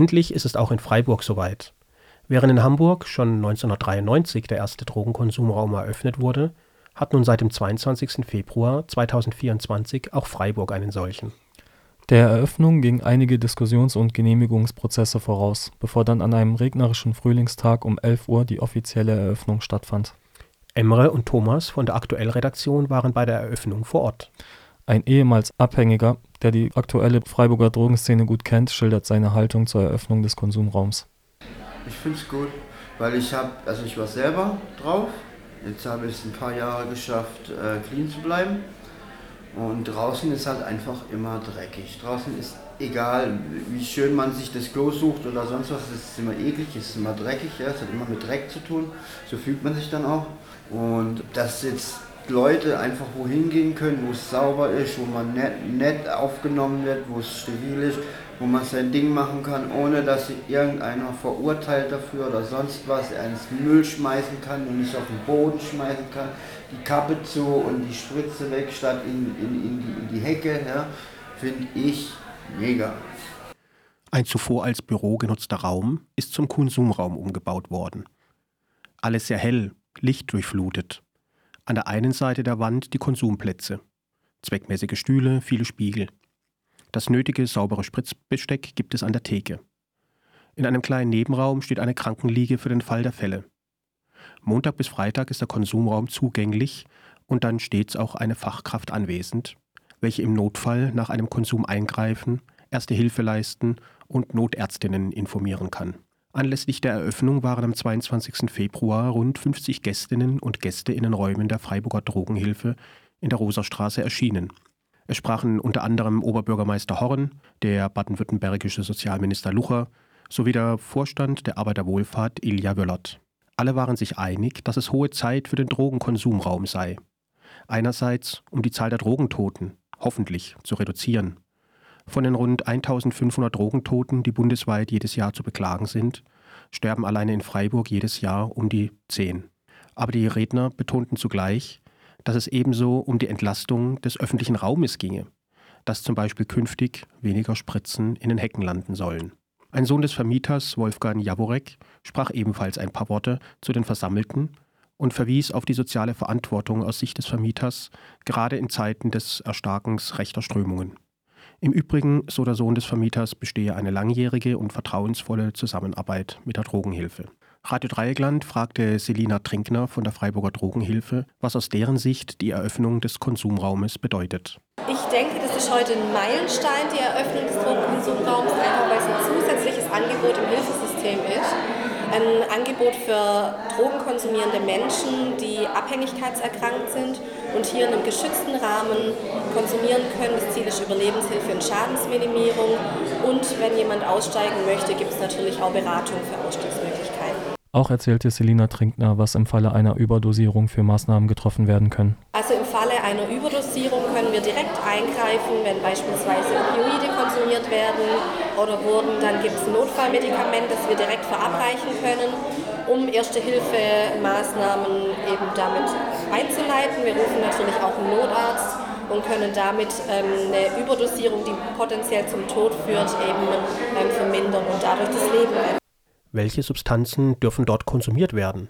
Endlich ist es auch in Freiburg soweit. Während in Hamburg schon 1993 der erste Drogenkonsumraum eröffnet wurde, hat nun seit dem 22. Februar 2024 auch Freiburg einen solchen. Der Eröffnung gingen einige Diskussions- und Genehmigungsprozesse voraus, bevor dann an einem regnerischen Frühlingstag um 11 Uhr die offizielle Eröffnung stattfand. Emre und Thomas von der Aktuellredaktion waren bei der Eröffnung vor Ort. Ein ehemals Abhängiger, der die aktuelle Freiburger Drogenszene gut kennt, schildert seine Haltung zur Eröffnung des Konsumraums. Ich finde es gut, weil ich habe, also ich war selber drauf. Jetzt habe ich es ein paar Jahre geschafft, äh, clean zu bleiben. Und draußen ist halt einfach immer dreckig. Draußen ist egal, wie schön man sich das Klo sucht oder sonst was, es ist immer eklig, es ist immer dreckig, ja, es hat immer mit Dreck zu tun. So fühlt man sich dann auch. Und dass jetzt Leute einfach wohin gehen können, wo es sauber ist, wo man nett, nett aufgenommen wird, wo es steril ist, wo man sein Ding machen kann, ohne dass sich irgendeiner verurteilt dafür oder sonst was, er ins Müll schmeißen kann und nicht auf den Boden schmeißen kann, die Kappe zu und die Spritze weg statt in, in, in, die, in die Hecke, ja, finde ich mega. Ein zuvor als Büro genutzter Raum ist zum Konsumraum umgebaut worden. Alles sehr hell, lichtdurchflutet. An der einen Seite der Wand die Konsumplätze. Zweckmäßige Stühle, viele Spiegel. Das nötige saubere Spritzbesteck gibt es an der Theke. In einem kleinen Nebenraum steht eine Krankenliege für den Fall der Fälle. Montag bis Freitag ist der Konsumraum zugänglich und dann stets auch eine Fachkraft anwesend, welche im Notfall nach einem Konsum eingreifen, erste Hilfe leisten und Notärztinnen informieren kann. Anlässlich der Eröffnung waren am 22. Februar rund 50 Gästinnen und Gäste in den Räumen der Freiburger Drogenhilfe in der Rosastraße erschienen. Es sprachen unter anderem Oberbürgermeister Horn, der baden-württembergische Sozialminister Lucher sowie der Vorstand der Arbeiterwohlfahrt Ilja Wöllert. Alle waren sich einig, dass es hohe Zeit für den Drogenkonsumraum sei. Einerseits, um die Zahl der Drogentoten, hoffentlich, zu reduzieren. Von den rund 1500 Drogentoten, die bundesweit jedes Jahr zu beklagen sind, sterben alleine in Freiburg jedes Jahr um die 10. Aber die Redner betonten zugleich, dass es ebenso um die Entlastung des öffentlichen Raumes ginge, dass zum Beispiel künftig weniger Spritzen in den Hecken landen sollen. Ein Sohn des Vermieters, Wolfgang Jaworek, sprach ebenfalls ein paar Worte zu den Versammelten und verwies auf die soziale Verantwortung aus Sicht des Vermieters, gerade in Zeiten des Erstarkens rechter Strömungen. Im Übrigen, so der Sohn des Vermieters, bestehe eine langjährige und vertrauensvolle Zusammenarbeit mit der Drogenhilfe. Radio Dreieckland fragte Selina Trinkner von der Freiburger Drogenhilfe, was aus deren Sicht die Eröffnung des Konsumraumes bedeutet. Ich denke, das ist heute ein Meilenstein, die Eröffnung des Drogenkonsumraums, einfach weil es ein zusätzliches Angebot im Hilfesystem ist. Ein Angebot für drogenkonsumierende Menschen, die abhängigkeitserkrankt sind und hier in einem geschützten Rahmen konsumieren können. Das Ziel ist Überlebenshilfe und Schadensminimierung. Und wenn jemand aussteigen möchte, gibt es natürlich auch Beratung für Ausstiegsmöglichkeiten. Auch erzählte Selina Trinkner, was im Falle einer Überdosierung für Maßnahmen getroffen werden können. Also im Falle einer Überdosierung können wir direkt eingreifen, wenn beispielsweise Opioide konsumiert werden oder wurden, dann gibt es ein Notfallmedikament, das wir direkt verabreichen können, um Erste-Hilfe-Maßnahmen eben damit einzuleiten. Wir rufen natürlich auch einen Notarzt und können damit ähm, eine Überdosierung, die potenziell zum Tod führt, eben ähm, vermindern und dadurch das Leben. Welche Substanzen dürfen dort konsumiert werden?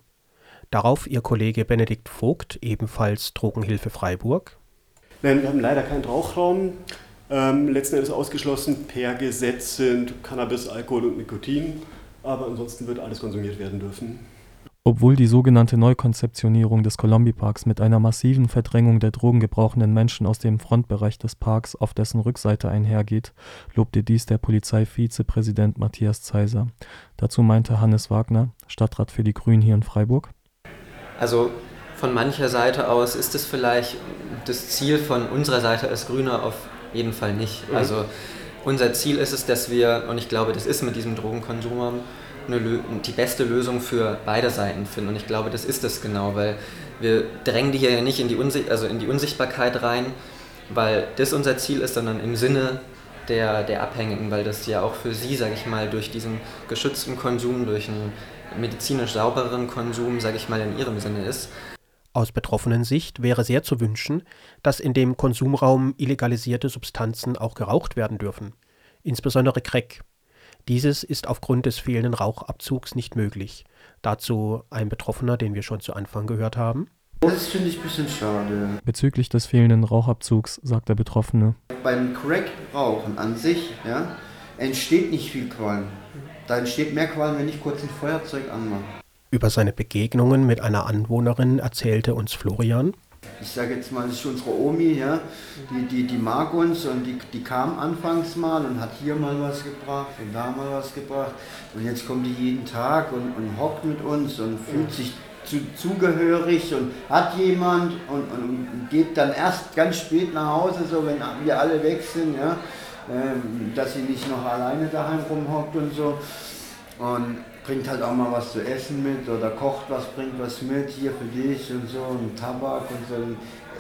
Darauf Ihr Kollege Benedikt Vogt, ebenfalls Drogenhilfe Freiburg. Nein, wir haben leider keinen Rauchraum. Ähm, letzten Endes ausgeschlossen per Gesetz sind Cannabis, Alkohol und Nikotin. Aber ansonsten wird alles konsumiert werden dürfen. Obwohl die sogenannte Neukonzeptionierung des Colombi-Parks mit einer massiven Verdrängung der drogengebrauchenden Menschen aus dem Frontbereich des Parks auf dessen Rückseite einhergeht, lobte dies der Polizeivizepräsident Matthias Zeiser. Dazu meinte Hannes Wagner, Stadtrat für die Grünen hier in Freiburg. Also von mancher Seite aus ist es vielleicht das Ziel von unserer Seite als Grüne auf jeden Fall nicht. Mhm. Also unser Ziel ist es, dass wir, und ich glaube, das ist mit diesem Drogenkonsum eine, die beste Lösung für beide Seiten finden. Und ich glaube, das ist es genau, weil wir drängen die hier ja nicht in die, Unsicht, also in die Unsichtbarkeit rein, weil das unser Ziel ist, sondern im Sinne der, der Abhängigen, weil das ja auch für sie, sage ich mal, durch diesen geschützten Konsum, durch einen medizinisch saubereren Konsum, sage ich mal, in ihrem Sinne ist. Aus betroffenen Sicht wäre sehr zu wünschen, dass in dem Konsumraum illegalisierte Substanzen auch geraucht werden dürfen, insbesondere Crack. Dieses ist aufgrund des fehlenden Rauchabzugs nicht möglich. Dazu ein Betroffener, den wir schon zu Anfang gehört haben. Das finde ich ein bisschen schade. Bezüglich des fehlenden Rauchabzugs sagt der Betroffene. Beim Crack-Rauchen an sich ja, entsteht nicht viel Qualm. Da entsteht mehr Qualm, wenn ich kurz ein Feuerzeug anmache. Über seine Begegnungen mit einer Anwohnerin erzählte uns Florian. Ich sage jetzt mal, das ist unsere Omi, ja, die, die, die mag uns und die, die kam anfangs mal und hat hier mal was gebracht und da mal was gebracht. Und jetzt kommt die jeden Tag und, und hockt mit uns und fühlt sich zu, zugehörig und hat jemand und, und, geht dann erst ganz spät nach Hause, so wenn wir alle weg sind, ja, ähm, dass sie nicht noch alleine daheim rumhockt und so. Und bringt halt auch mal was zu essen mit oder kocht was, bringt was mit, hier für dich und so, und Tabak und so.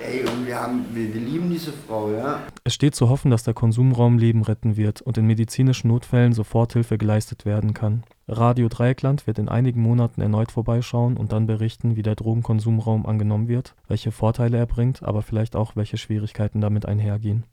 Ey, und wir, haben, wir, wir lieben diese Frau, ja. Es steht zu hoffen, dass der Konsumraum Leben retten wird und in medizinischen Notfällen Soforthilfe geleistet werden kann. Radio Dreieckland wird in einigen Monaten erneut vorbeischauen und dann berichten, wie der Drogenkonsumraum angenommen wird, welche Vorteile er bringt, aber vielleicht auch welche Schwierigkeiten damit einhergehen.